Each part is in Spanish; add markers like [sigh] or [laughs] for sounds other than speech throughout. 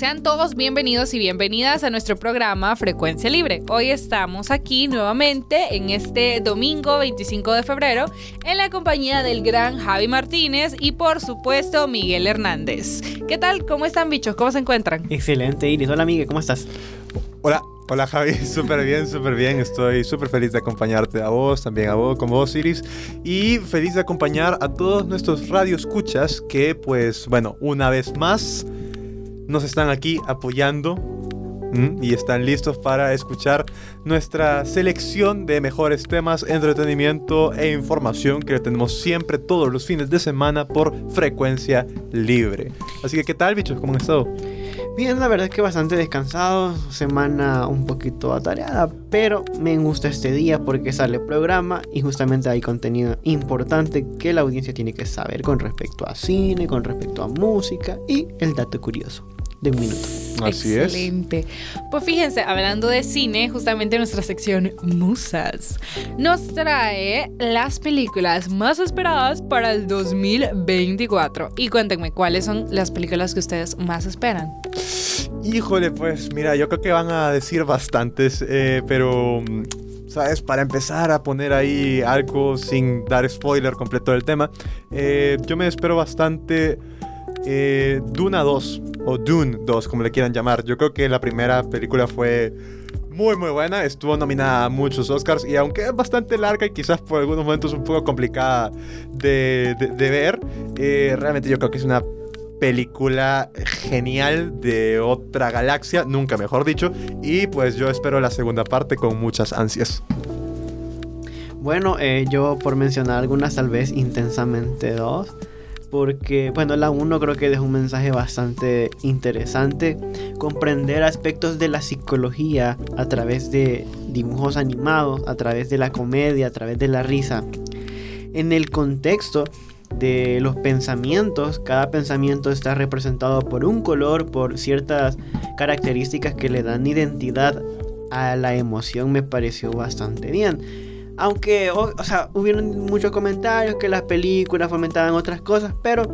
sean todos bienvenidos y bienvenidas a nuestro programa Frecuencia Libre. Hoy estamos aquí nuevamente en este domingo 25 de febrero en la compañía del gran Javi Martínez y por supuesto Miguel Hernández. ¿Qué tal? ¿Cómo están bichos? ¿Cómo se encuentran? Excelente, Iris. Hola Miguel, ¿cómo estás? Hola, hola Javi, [laughs] súper bien, súper bien. Estoy súper feliz de acompañarte a vos, también a vos, con vos Iris. Y feliz de acompañar a todos nuestros radioescuchas que pues bueno, una vez más nos están aquí apoyando y están listos para escuchar nuestra selección de mejores temas, entretenimiento e información que tenemos siempre todos los fines de semana por frecuencia libre. Así que, ¿qué tal, bichos? ¿Cómo han estado? Bien, la verdad es que bastante descansado, semana un poquito atareada, pero me gusta este día porque sale programa y justamente hay contenido importante que la audiencia tiene que saber con respecto a cine, con respecto a música y el dato curioso de un minuto. Así Excelente. Pues fíjense, hablando de cine, justamente nuestra sección Musas nos trae las películas más esperadas para el 2024. Y cuéntenme, ¿cuáles son las películas que ustedes más esperan? Híjole, pues mira, yo creo que van a decir bastantes, eh, pero... ¿Sabes? Para empezar a poner ahí algo sin dar spoiler completo del tema, eh, yo me espero bastante eh, Duna 2 o Dune 2, como le quieran llamar. Yo creo que la primera película fue muy muy buena, estuvo nominada a muchos Oscars y aunque es bastante larga y quizás por algunos momentos un poco complicada de, ver, eh, realmente yo creo que es una película genial de otra galaxia, nunca mejor dicho, y pues yo espero la segunda parte con muchas ansias. Bueno, eh, yo por mencionar algunas, tal vez intensamente dos porque, bueno, la 1 creo que deja un mensaje bastante interesante. Comprender aspectos de la psicología a través de dibujos animados, a través de la comedia, a través de la risa. En el contexto de los pensamientos, cada pensamiento está representado por un color, por ciertas características que le dan identidad a la emoción, me pareció bastante bien aunque, o, sea, hubieron muchos comentarios que las películas fomentaban otras cosas, pero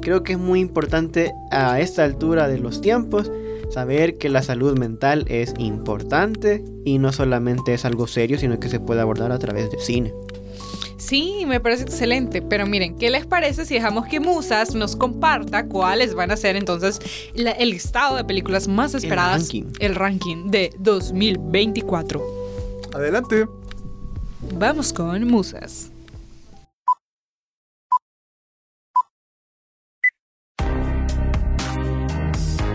creo que es muy importante a esta altura de los tiempos saber que la salud mental es importante y no solamente es algo serio, sino que se puede abordar a través de cine. Sí, me parece excelente, pero miren, ¿qué les parece si dejamos que Musas nos comparta cuáles van a ser entonces el listado de películas más esperadas, el ranking, el ranking de 2024? Adelante. Vamos con musas.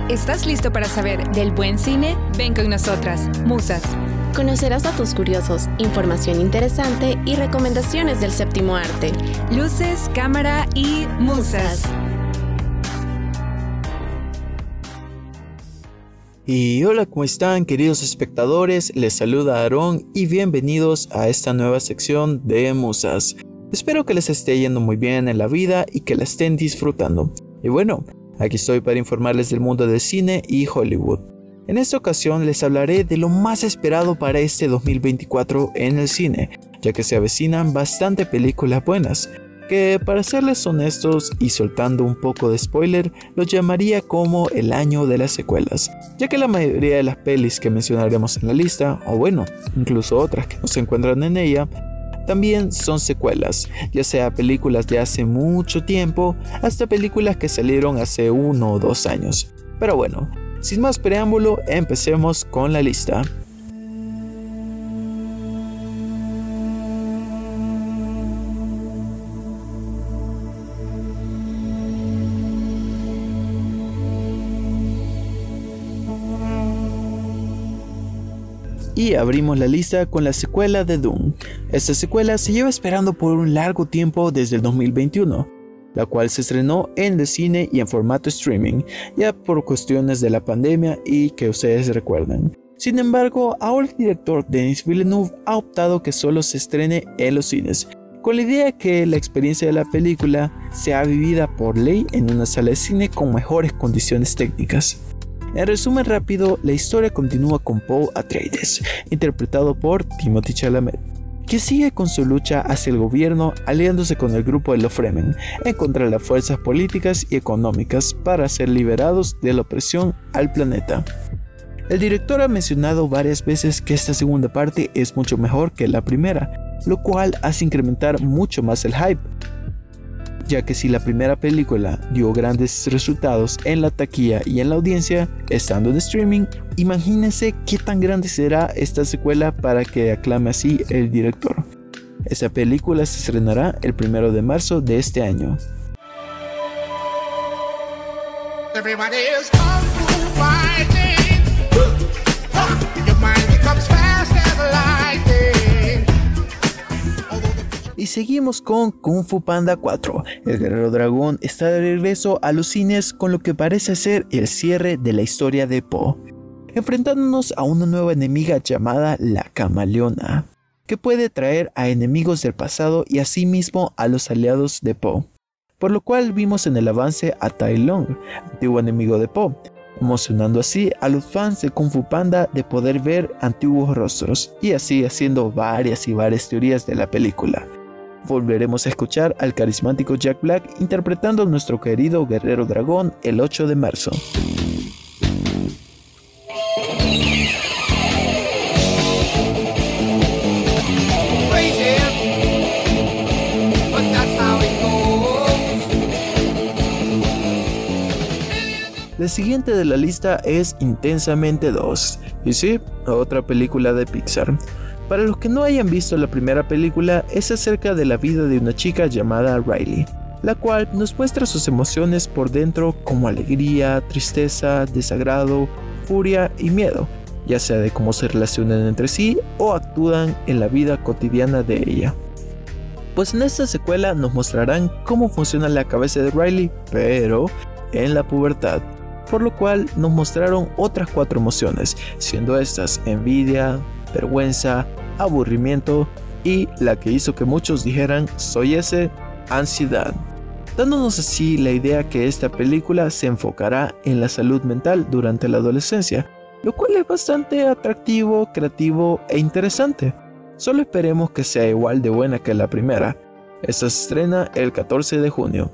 ¿Estás listo para saber del buen cine? Ven con nosotras, Musas. Conocerás datos curiosos, información interesante y recomendaciones del séptimo arte. Luces, cámara y musas. Y hola, ¿cómo están queridos espectadores? Les saluda Aarón y bienvenidos a esta nueva sección de Musas. Espero que les esté yendo muy bien en la vida y que la estén disfrutando. Y bueno, aquí estoy para informarles del mundo del cine y Hollywood. En esta ocasión les hablaré de lo más esperado para este 2024 en el cine, ya que se avecinan bastante películas buenas, que para serles honestos y soltando un poco de spoiler, lo llamaría como el año de las secuelas, ya que la mayoría de las pelis que mencionaremos en la lista, o bueno, incluso otras que no se encuentran en ella, también son secuelas, ya sea películas de hace mucho tiempo hasta películas que salieron hace uno o dos años. Pero bueno, sin más preámbulo, empecemos con la lista. Abrimos la lista con la secuela de Doom. Esta secuela se lleva esperando por un largo tiempo desde el 2021, la cual se estrenó en el cine y en formato streaming, ya por cuestiones de la pandemia y que ustedes recuerden. Sin embargo, ahora el director Denis Villeneuve ha optado que solo se estrene en los cines, con la idea de que la experiencia de la película sea vivida por ley en una sala de cine con mejores condiciones técnicas. En resumen rápido, la historia continúa con Paul Atreides, interpretado por Timothy Chalamet, que sigue con su lucha hacia el gobierno aliándose con el grupo de los Fremen en contra de las fuerzas políticas y económicas para ser liberados de la opresión al planeta. El director ha mencionado varias veces que esta segunda parte es mucho mejor que la primera, lo cual hace incrementar mucho más el hype, ya que si la primera película dio grandes resultados en la taquilla y en la audiencia, estando en streaming, imagínense qué tan grande será esta secuela para que aclame así el director. Esta película se estrenará el primero de marzo de este año. Y seguimos con Kung Fu Panda 4. El guerrero dragón está de regreso a los cines con lo que parece ser el cierre de la historia de Po, enfrentándonos a una nueva enemiga llamada la Camaleona, que puede traer a enemigos del pasado y asimismo a los aliados de Po. Por lo cual vimos en el avance a Tai Long, antiguo enemigo de Po, emocionando así a los fans de Kung Fu Panda de poder ver antiguos rostros y así haciendo varias y varias teorías de la película. Volveremos a escuchar al carismático Jack Black interpretando a nuestro querido guerrero dragón el 8 de marzo. La siguiente de la lista es Intensamente 2, y sí, otra película de Pixar. Para los que no hayan visto la primera película, es acerca de la vida de una chica llamada Riley, la cual nos muestra sus emociones por dentro como alegría, tristeza, desagrado, furia y miedo, ya sea de cómo se relacionan entre sí o actúan en la vida cotidiana de ella. Pues en esta secuela nos mostrarán cómo funciona la cabeza de Riley, pero en la pubertad por lo cual nos mostraron otras cuatro emociones, siendo estas envidia, vergüenza, aburrimiento y la que hizo que muchos dijeran soy ese, ansiedad. Dándonos así la idea que esta película se enfocará en la salud mental durante la adolescencia, lo cual es bastante atractivo, creativo e interesante. Solo esperemos que sea igual de buena que la primera. Esta se estrena el 14 de junio.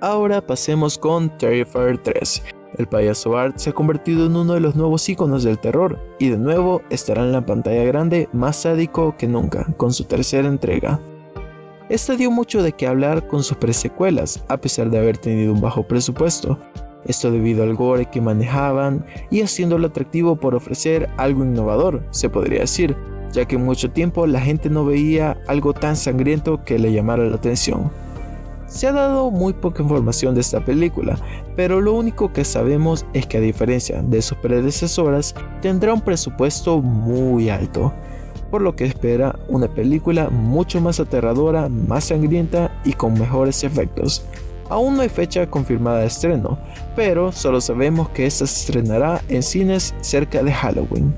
Ahora pasemos con Terrifier 3. El payaso Art se ha convertido en uno de los nuevos iconos del terror y de nuevo estará en la pantalla grande más sádico que nunca con su tercera entrega. Esta dio mucho de qué hablar con sus presecuelas a pesar de haber tenido un bajo presupuesto. Esto debido al gore que manejaban y haciéndolo atractivo por ofrecer algo innovador, se podría decir, ya que en mucho tiempo la gente no veía algo tan sangriento que le llamara la atención. Se ha dado muy poca información de esta película, pero lo único que sabemos es que a diferencia de sus predecesoras, tendrá un presupuesto muy alto, por lo que espera una película mucho más aterradora, más sangrienta y con mejores efectos. Aún no hay fecha confirmada de estreno, pero solo sabemos que esta se estrenará en cines cerca de Halloween.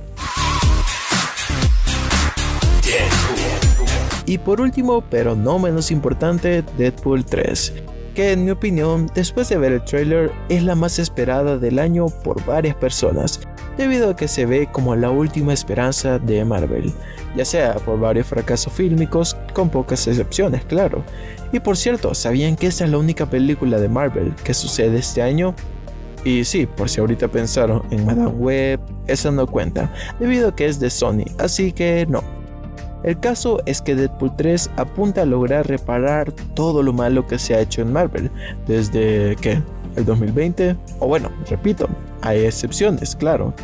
Y por último, pero no menos importante, Deadpool 3, que en mi opinión, después de ver el trailer, es la más esperada del año por varias personas, debido a que se ve como la última esperanza de Marvel, ya sea por varios fracasos fílmicos, con pocas excepciones, claro. Y por cierto, ¿sabían que esta es la única película de Marvel que sucede este año? Y sí, por si ahorita pensaron en Madame Web, esa no cuenta, debido a que es de Sony, así que no. El caso es que Deadpool 3 apunta a lograr reparar todo lo malo que se ha hecho en Marvel desde que el 2020, o bueno, repito, hay excepciones, claro.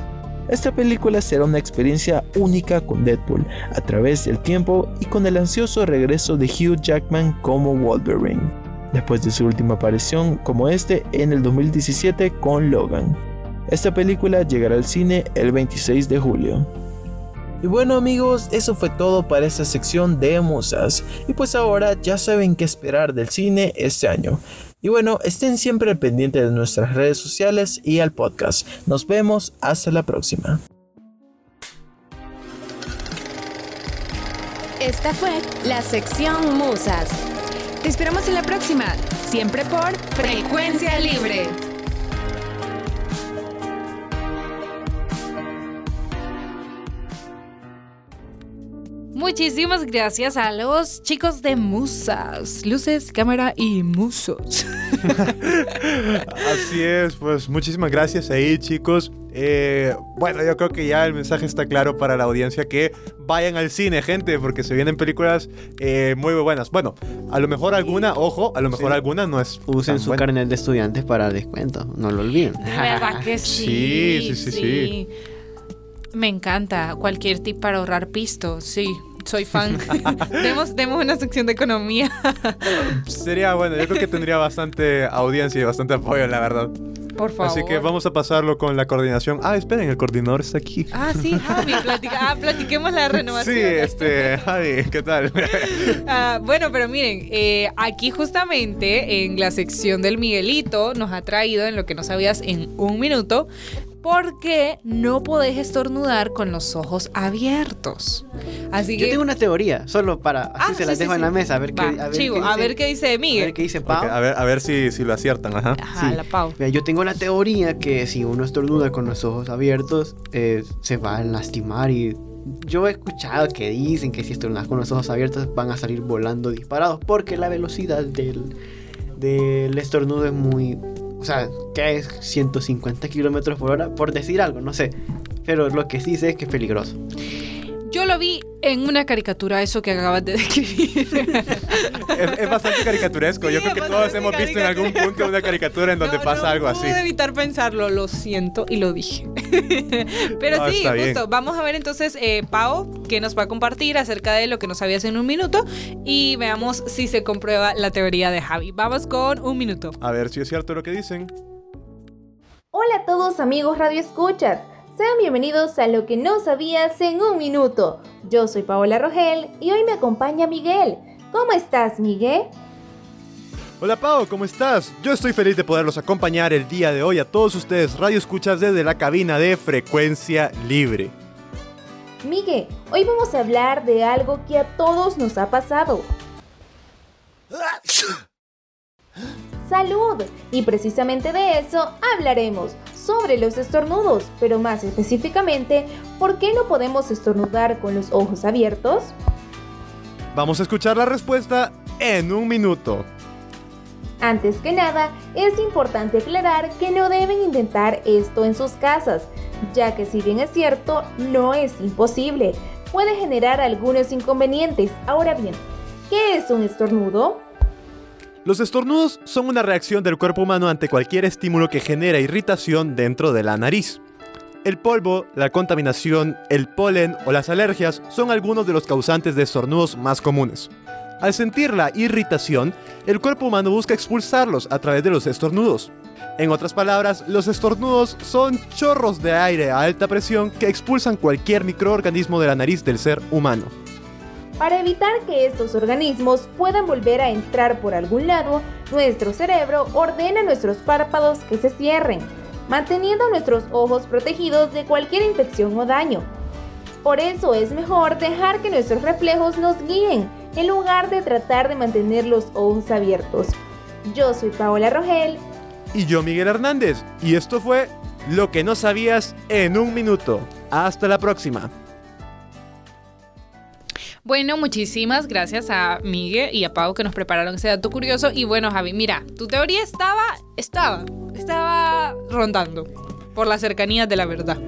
Esta película será una experiencia única con Deadpool a través del tiempo y con el ansioso regreso de Hugh Jackman como Wolverine, después de su última aparición como este en el 2017 con Logan. Esta película llegará al cine el 26 de julio. Y bueno amigos, eso fue todo para esta sección de musas. Y pues ahora ya saben qué esperar del cine este año. Y bueno, estén siempre al pendiente de nuestras redes sociales y al podcast. Nos vemos hasta la próxima. Esta fue la sección Musas. Te esperamos en la próxima, siempre por Frecuencia Libre. Muchísimas gracias a los chicos de Musas, Luces, Cámara y Musos. [laughs] Así es, pues muchísimas gracias ahí chicos. Eh, bueno, yo creo que ya el mensaje está claro para la audiencia que vayan al cine, gente, porque se vienen películas eh, muy buenas. Bueno, a lo mejor alguna, ojo, a lo mejor Sí. alguna no es Usen su buena. carnet de estudiantes para descuento, no lo olviden. ¿Verdad que [laughs] sí? Sí, sí, sí, sí. Me encanta cualquier tip para ahorrar pisto, sí. Soy fan. [laughs] [laughs] demos, demos una sección de economía. [laughs] Sería bueno, yo creo que tendría bastante audiencia y bastante apoyo, la verdad. Por favor. Así que vamos a pasarlo con la coordinación. Ah, esperen, el coordinador está aquí. Ah, sí, Javi, platica- ah, platiquemos la renovación. Sí, este, Javi, ¿qué tal? Ah, bueno, pero miren, eh, aquí justamente en la sección del Miguelito nos ha traído en lo que no sabías en un minuto, por qué no podés estornudar con los ojos abiertos. Así Yo que... tengo una teoría, solo para así Ah, se sí, las sí, dejo en sí. la mesa, a ver qué, a ver chivo, qué a dice- ver qué dice a ver Miguel. qué dice Pau. a ver, a ver si, si lo aciertan, ajá. Ajá, Sí. la Pau. Mira, yo tengo la teoría que si uno estornuda con los ojos abiertos, eh, se va a lastimar y yo he escuchado que dicen que si estornudas con los ojos abiertos van a salir volando disparados porque la velocidad del, del estornudo es muy... O sea, que es 150 kilómetros por hora, por decir algo, no sé. Pero lo que sí sé es que es peligroso. Yo lo vi en una caricatura, eso que acabas de [laughs] describir. Es, es bastante caricaturesco. Yo creo que todos hemos visto en algún punto una caricatura en donde No, pasa no algo así. pude evitar pensarlo, lo siento y lo dije. [laughs] Pero No, sí, bien. justo. Vamos a ver entonces, eh, Pau, que nos va a compartir acerca de lo que no sabías en un minuto y veamos si se comprueba la teoría de Javi. Vamos con un minuto. A ver si es cierto lo que dicen. Hola a todos amigos Radio Escuchas. Sean bienvenidos a Lo que no sabías en un minuto. Yo soy Paola Rogel y hoy me acompaña Miguel. ¿Cómo estás, Miguel? Hola Pau, ¿cómo estás? Yo estoy feliz de poderlos acompañar el día de hoy a todos ustedes radio escuchas desde la cabina de Frecuencia Libre. Miguel, hoy vamos a hablar de algo que a todos nos ha pasado. [laughs] Salud. Y precisamente de eso hablaremos, sobre los estornudos, pero más específicamente, ¿por qué no podemos estornudar con los ojos abiertos? Vamos a escuchar la respuesta en un minuto. Antes que nada, es importante aclarar que no deben intentar esto en sus casas, ya que si bien es cierto, no es imposible, puede generar algunos inconvenientes. Ahora bien, ¿qué es un estornudo? Los estornudos son una reacción del cuerpo humano ante cualquier estímulo que genera irritación dentro de la nariz. El polvo, la contaminación, el polen o las alergias son algunos de los causantes de estornudos más comunes. Al sentir la irritación, el cuerpo humano busca expulsarlos a través de los estornudos. En otras palabras, los estornudos son chorros de aire a alta presión que expulsan cualquier microorganismo de la nariz del ser humano. Para evitar que estos organismos puedan volver a entrar por algún lado, nuestro cerebro ordena a nuestros párpados que se cierren, manteniendo nuestros ojos protegidos de cualquier infección o daño. Por eso es mejor dejar que nuestros reflejos nos guíen, en lugar de tratar de mantener los ojos abiertos. Yo soy Paola Rogel Y yo Miguel Hernández, y esto fue Lo que no sabías en un minuto. Hasta la próxima. Bueno, muchísimas gracias a Miguel y a Pau que nos prepararon ese dato curioso. Y bueno, Javi, mira, tu teoría estaba, estaba, estaba rondando por las cercanías de la verdad.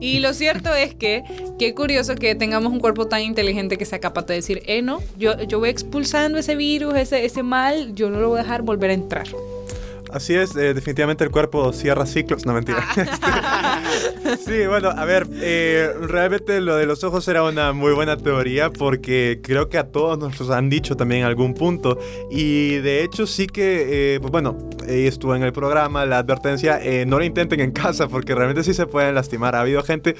Y lo cierto es que, qué curioso que tengamos un cuerpo tan inteligente que sea capaz de decir, eh, no, yo, yo voy expulsando ese virus, ese, ese mal, yo no lo voy a dejar volver a entrar. Así es, eh, definitivamente el cuerpo cierra ciclos, no mentira. [laughs] Sí, bueno, a ver, eh, realmente lo de los ojos era una muy buena teoría porque creo que a todos nos han dicho también en algún punto. Y de hecho sí que, eh, pues bueno, estuvo en el programa, la advertencia, eh, no lo intenten en casa porque realmente sí se pueden lastimar. Ha habido gente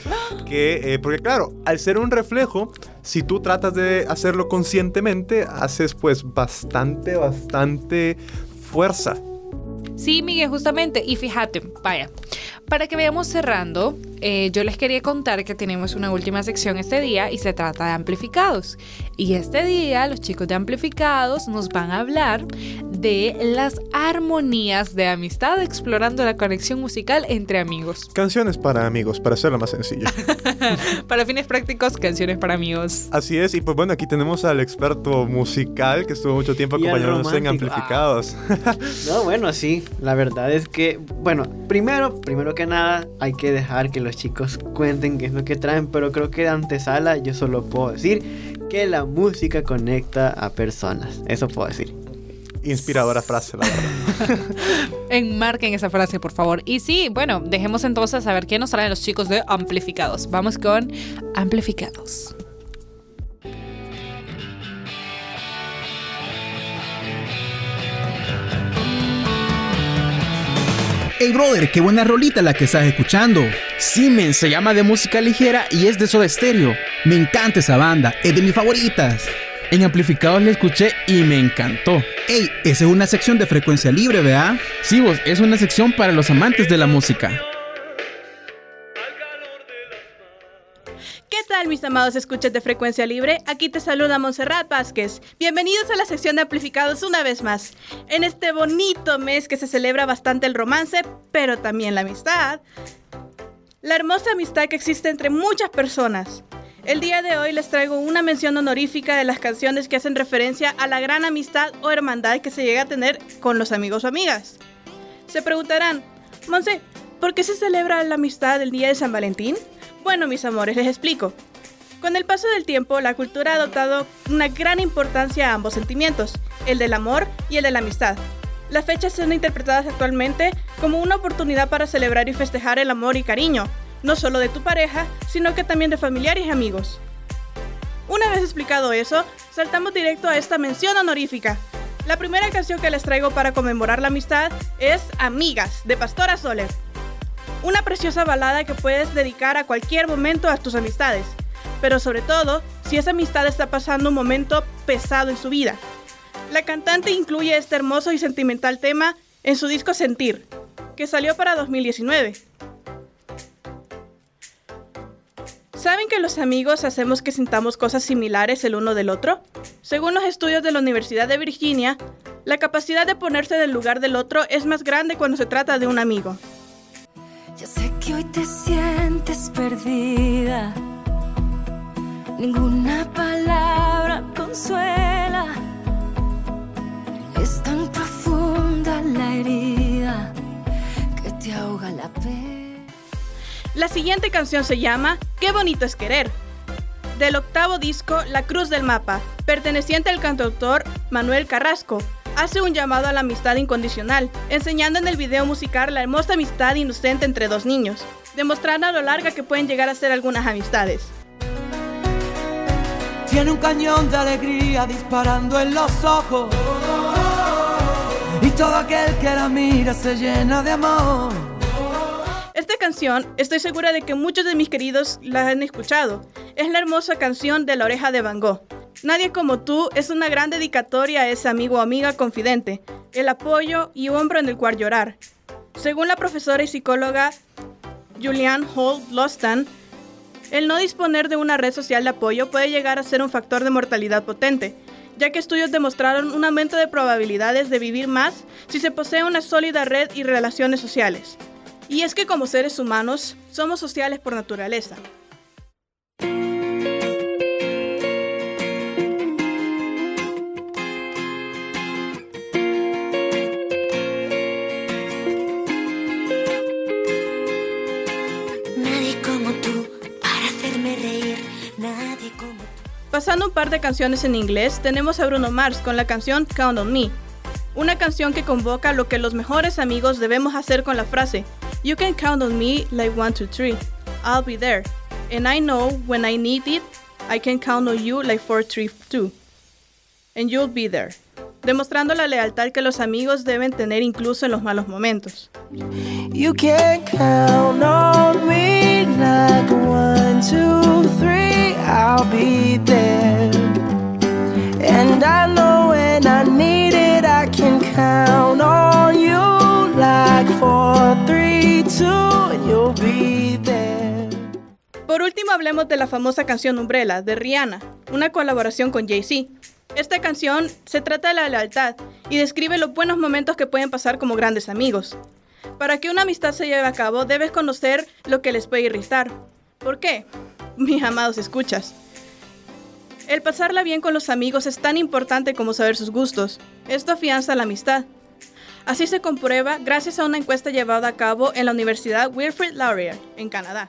que, eh, porque claro, al ser un reflejo, si tú tratas de hacerlo conscientemente, haces pues bastante, bastante fuerza. Sí, Miguel, justamente. Y fíjate, vaya, para que vayamos cerrando, eh, yo les quería contar que tenemos una última sección este día y se trata de amplificados. Y este día los chicos de amplificados nos van a hablar de las armonías de amistad, explorando la conexión musical entre amigos. Canciones para amigos, para hacerlo más sencillo. [laughs] Para fines prácticos, canciones para amigos. Así es, y pues bueno, aquí tenemos al experto musical que estuvo mucho tiempo acompañándonos en amplificados. [laughs] No, bueno, sí, la verdad es que, bueno, primero, primero que nada, hay que dejar que los chicos cuenten qué es lo que traen, pero creo que de antesala yo solo puedo decir que la música conecta a personas, eso puedo decir. Inspiradora frase, la verdad. [laughs] Enmarquen esa frase, por favor. Y sí, bueno, dejemos entonces a ver qué nos traen los chicos de amplificados. Vamos con amplificados. Hey brother, qué buena rolita la que estás escuchando. Siemens se llama de música ligera y es de Soda Stereo. Me encanta esa banda, es de mis favoritas. En amplificados la escuché y me encantó. Hey, esa es una sección de frecuencia libre, ¿verdad? Sí, vos, es una sección para los amantes de la música. Mis amados escuchas de frecuencia libre? Aquí te saluda Montserrat Vázquez. Bienvenidos a la sección de amplificados una vez más. En este bonito mes que se celebra bastante el romance, pero también la amistad. La hermosa amistad que existe entre muchas personas. El día de hoy les traigo una mención honorífica de las canciones que hacen referencia a la gran amistad o hermandad que se llega a tener con los amigos o amigas. Se preguntarán, Monse, ¿por qué se celebra la amistad el día de San Valentín? Bueno, mis amores, les explico. Con el paso del tiempo, la cultura ha adoptado una gran importancia a ambos sentimientos, el del amor y el de la amistad. Las fechas son interpretadas actualmente como una oportunidad para celebrar y festejar el amor y cariño, no solo de tu pareja, sino que también de familiares y amigos. Una vez explicado eso, saltamos directo a esta mención honorífica. La primera canción que les traigo para conmemorar la amistad es Amigas, de Pastora Soler. Una preciosa balada que puedes dedicar a cualquier momento a tus amistades, pero sobre todo si esa amistad está pasando un momento pesado en su vida. La cantante incluye este hermoso y sentimental tema en su disco Sentir, que salió para 2019. ¿Saben que los amigos hacemos que sintamos cosas similares el uno del otro? Según los estudios de la Universidad de Virginia, la capacidad de ponerse en el lugar del otro es más grande cuando se trata de un amigo. Yo sé que hoy te sientes perdida. Ninguna palabra consuela. Es tan profunda la herida que te ahoga la pena. La siguiente canción se llama Qué bonito es querer, del octavo disco La Cruz del Mapa, perteneciente al cantautor Manuel Carrasco. Hace un llamado a la amistad incondicional, enseñando en el video musical la hermosa amistad inocente entre dos niños, demostrando a lo larga que pueden llegar a ser algunas amistades. Tiene un cañón de alegría disparando en los ojos. Y todo aquel que la mira se llena de amor. Esta canción, estoy segura de que muchos de mis queridos la han escuchado. Es la hermosa canción de La Oreja de Van Gogh. Nadie como tú es una gran dedicatoria a ese amigo o amiga confidente, el apoyo y hombro en el cual llorar. Según la profesora y psicóloga Julianne Holt Lostan, el no disponer de una red social de apoyo puede llegar a ser un factor de mortalidad potente, ya que estudios demostraron un aumento de probabilidades de vivir más si se posee una sólida red y relaciones sociales. Y es que como seres humanos somos sociales por naturaleza. Pasando un par de canciones en inglés, tenemos a Bruno Mars con la canción Count on Me, una canción que convoca lo que los mejores amigos debemos hacer con la frase You can count on me like one, two, three. I'll be there. And I know when I need it, I can count on you like 432. And you'll be there. Demostrando la lealtad que los amigos deben tener incluso en los malos momentos. You can count on me like one, two, three, I'll be there. And I know when I need it, I can count on you like four, three, two, and you'll be there. Por último, hablemos de la famosa canción Umbrella de Rihanna, una colaboración con Jay-Z. Esta canción se trata de la lealtad y describe los buenos momentos que pueden pasar como grandes amigos. Para que una amistad se lleve a cabo, debes conocer lo que les puede irritar. ¿Por qué? [laughs] Mis amados escuchas. El pasarla bien con los amigos es tan importante como saber sus gustos. Esto afianza la amistad. Así se comprueba gracias a una encuesta llevada a cabo en la Universidad Wilfrid Laurier, en Canadá.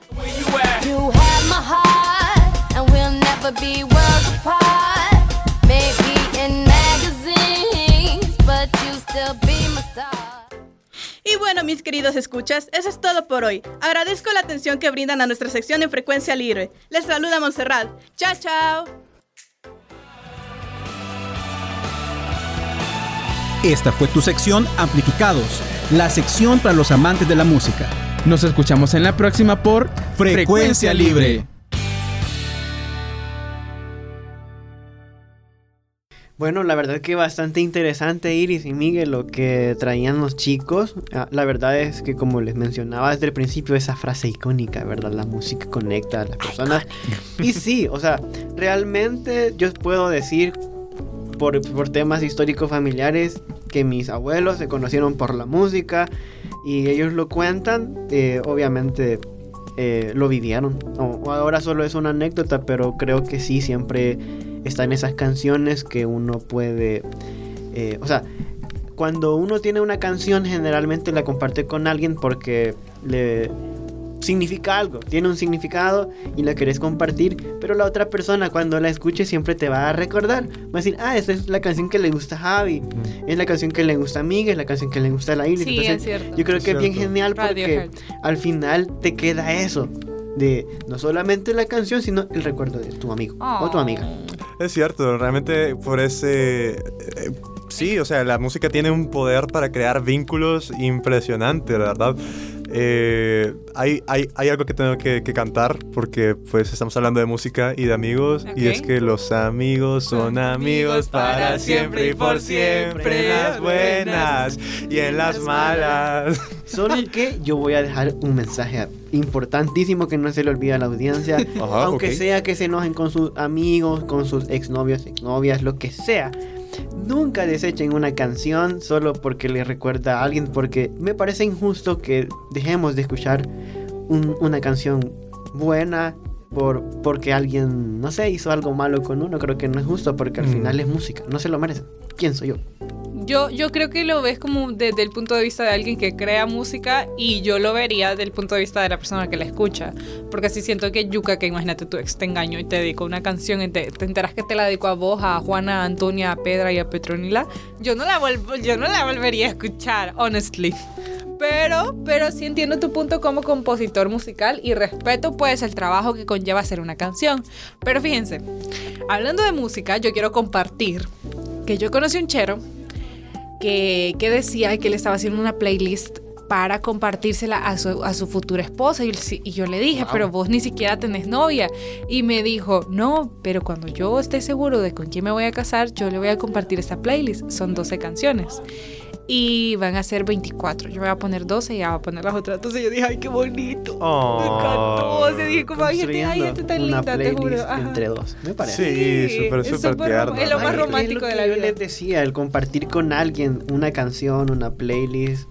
Y bueno, mis queridos escuchas, eso es todo por hoy. Agradezco la atención que brindan a nuestra sección en frecuencia libre. Les saluda Montserrat. Chao, chao. Esta fue tu sección Amplificados, la sección para los amantes de la música. Nos escuchamos en la próxima por Frecuencia Libre. Bueno, la verdad que bastante interesante Iris y Miguel lo que traían los chicos. Ah, La verdad es que como les mencionaba desde el principio esa frase icónica, ¿verdad? La música conecta a las personas. Y sí, o sea, realmente yo puedo decir por, por temas históricos familiares que mis abuelos se conocieron por la música y ellos lo cuentan, eh, obviamente eh, lo vivieron. O- o ahora solo es una anécdota, pero creo que sí, siempre están esas canciones que uno puede... eh, o sea, cuando uno tiene una canción generalmente la comparte con alguien porque le significa algo, tiene un significado y la querés compartir, pero la otra persona cuando la escuche siempre te va a recordar, va a decir, ah, esa es la canción que le gusta a Javi, es la canción que le gusta a Miguel, es la canción que le gusta a la Iris. Sí, es cierto. Yo creo Es que es bien genial porque al final te queda eso. De no solamente la canción, sino el recuerdo de tu amigo o tu amiga. Es cierto, realmente por ese... eh, sí, o sea, la música tiene un poder para crear vínculos impresionante, la verdad. Eh, hay, hay, hay algo que tengo que, que cantar porque pues estamos hablando de música y de amigos y es que los amigos son amigos para siempre y por siempre en las buenas y en las malas. [laughs] Solo que yo voy a dejar un mensaje importantísimo que no se le olvide a la audiencia. [laughs] Ajá, aunque sea que se enojen con sus amigos, con sus exnovios, exnovias, lo que sea. Nunca desechen una canción solo porque le recuerda a alguien, porque me parece injusto que dejemos de escuchar un- una canción buena por, porque alguien, no sé, hizo algo malo con uno. Creo que no es justo porque al Mm. final es música, no se lo merecen. ¿Quién soy yo? Yo, yo creo que lo ves como desde el punto de vista de alguien que crea música y yo lo vería desde el punto de vista de la persona que la escucha. Porque así siento que Yuka, que imagínate tu ex te engañó y te dedicó una canción y te, te enteras que te la dedicó a vos, a Juana, a Antonia, a Pedra y a Petronila, yo no la, vuelvo, yo no la volvería a escuchar, honestly. Pero, pero sí entiendo tu punto como compositor musical y respeto pues el trabajo que conlleva hacer una canción. Pero fíjense, hablando de música, yo quiero compartir que yo conocí un chero que, que decía que le estaba haciendo una playlist para compartírsela a su, a su futura esposa. Y yo le dije, pero vos ni siquiera tenés novia. Y me dijo, no, pero cuando yo esté seguro de con quién me voy a casar, yo le voy a compartir esta playlist. Son 12 canciones. Y van a ser 24. Yo voy a poner 12 y ella va a poner las otras. Entonces yo dije, ay, qué bonito. Oh. Me encantó. O sea, dije, como, ay, gente, ay, gente tan una linda, te juro. Ajá. entre dos. Me parece. Sí, Sí, súper, es súper tierno. es lo más Ay, romántico es lo de que la yo vida. les decía, el compartir con alguien una canción, una playlist.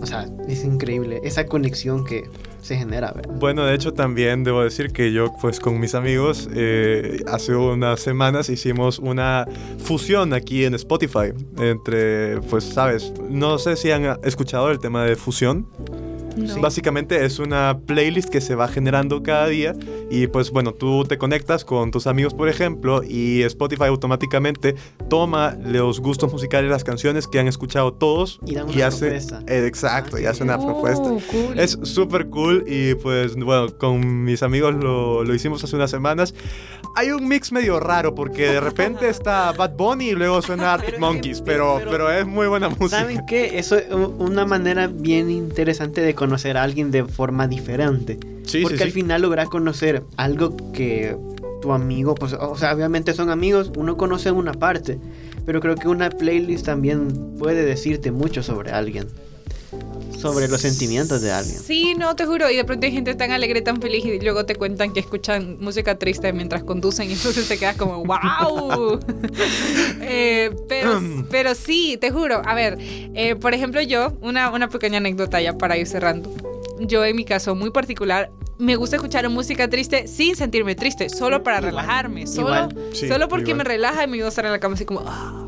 O sea, es increíble esa conexión que se genera, ¿verdad? Bueno, de hecho también debo decir que yo pues con mis amigos eh, hace unas semanas hicimos una fusión aquí en Spotify entre pues sabes, no sé si han escuchado el tema de fusión. No. Básicamente es una playlist que se va generando cada día y pues bueno, tú te conectas con tus amigos, por ejemplo, y Spotify automáticamente toma los gustos musicales, las canciones que han escuchado todos Y dan una hace propuesta. eh, exacto, y hace una Oh, propuesta. cool. Es súper cool y pues bueno, con mis amigos lo, lo hicimos hace unas semanas. Hay un mix medio raro porque de repente está Bad Bunny y luego suena Arctic Monkeys, pero, pero es muy buena música. ¿Saben qué? Eso es una manera bien interesante de conocer a alguien de forma diferente. Sí, Porque sí, al sí. final logras conocer algo que tu amigo, pues, o sea, obviamente son amigos, uno conoce una parte, pero creo que una playlist también puede decirte mucho sobre alguien, sobre los sentimientos de alguien. Sí, no, te juro. Y de pronto hay gente tan alegre, tan feliz y luego te cuentan que escuchan música triste mientras conducen y entonces te quedas como, wow. [laughs] Eh, pero, pero sí, te juro. A ver, eh, por ejemplo yo, una, una pequeña anécdota ya para ir cerrando. Yo en mi caso muy particular, me gusta escuchar música triste sin sentirme triste, solo para relajarme, solo, igual. Sí, solo porque igual. me relaja y me ayuda a estar en la cama así como... "Ah".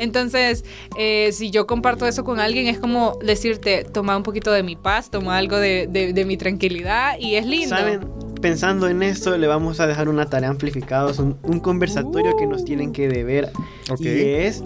Entonces, eh, si yo comparto eso con alguien, es como decirte, toma un poquito de mi paz, toma algo de, de- de mi tranquilidad y es lindo. ¿Saben? Pensando en esto, le vamos a dejar una tarea amplificados, un, un conversatorio que nos tienen que deber. Ok. Y es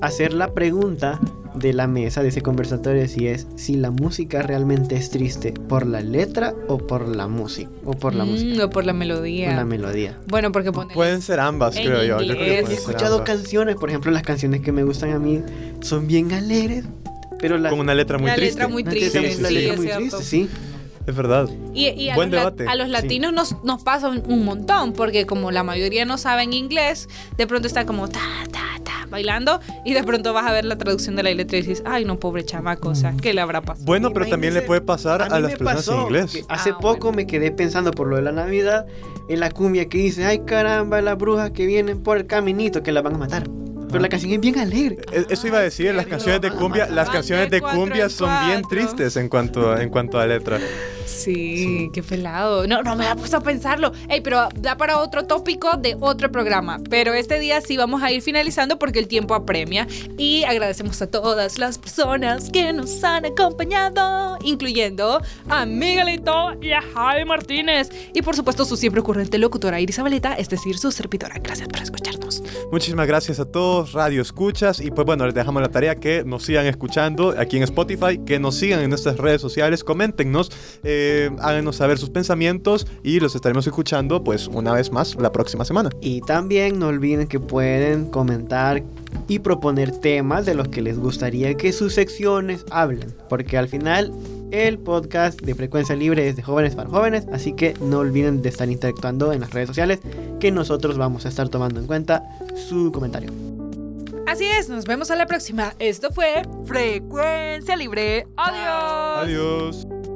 hacer la pregunta de la mesa de ese conversatorio si es si la música realmente es triste por la letra o por la música o por la Mm, música o por la melodía. por la melodía Bueno, porque. Pueden ser ambas, En creo yo. Yo creo que inglés. he escuchado ambas. canciones por ejemplo las canciones que me gustan a mí son bien alegres pero las Con una letra muy La triste. letra muy la triste, sí, la sí, letra muy triste sí Es verdad. Y, y a, Buen los, la- debate. a los Sí. latinos nos, nos pasa un, un montón, porque como la mayoría no saben inglés, de pronto está como ta, ta, bailando, y de pronto vas a ver la traducción de la letra y dices, ay, no, pobre chamaco, o sea, ¿qué le habrá pasado? Bueno, pero también le puede pasar a, mí las personas pasó en inglés. hace Ah, poco bueno. me quedé pensando por lo de la Navidad en la cumbia que dice, ay caramba, las brujas que vienen por el caminito que las van a matar. Pero la canción es bien alegre. E- Eso iba a decir, las canciones de cumbia, las canciones de cumbia son bien tristes en cuanto, en cuanto a letra. Sí, qué pelado. No, no me ha puesto a pensarlo. Ey, pero da para otro tópico de otro programa. Pero este día sí vamos a ir finalizando porque el tiempo apremia. Y agradecemos a todas las personas que nos han acompañado, incluyendo a Miguelito y a Javi Martínez. Y por supuesto, su siempre ocurrente locutora Irisabelita, es decir, su servidora. Gracias por escucharnos. Muchísimas gracias a todos, Radio Escuchas. Y pues bueno, les dejamos la tarea que nos sigan escuchando aquí en Spotify, que nos sigan en nuestras redes sociales, coméntenos, eh, háganos saber sus pensamientos y los estaremos escuchando pues una vez más la próxima semana. Y también no olviden que pueden comentar y proponer temas de los que les gustaría que sus secciones hablen. Porque al final el podcast de frecuencia libre es de jóvenes para jóvenes. Así que no olviden de estar interactuando en las redes sociales que nosotros vamos a estar tomando en cuenta su comentario. Así es, nos vemos a la próxima. Esto fue Frecuencia Libre. Adiós. Adiós.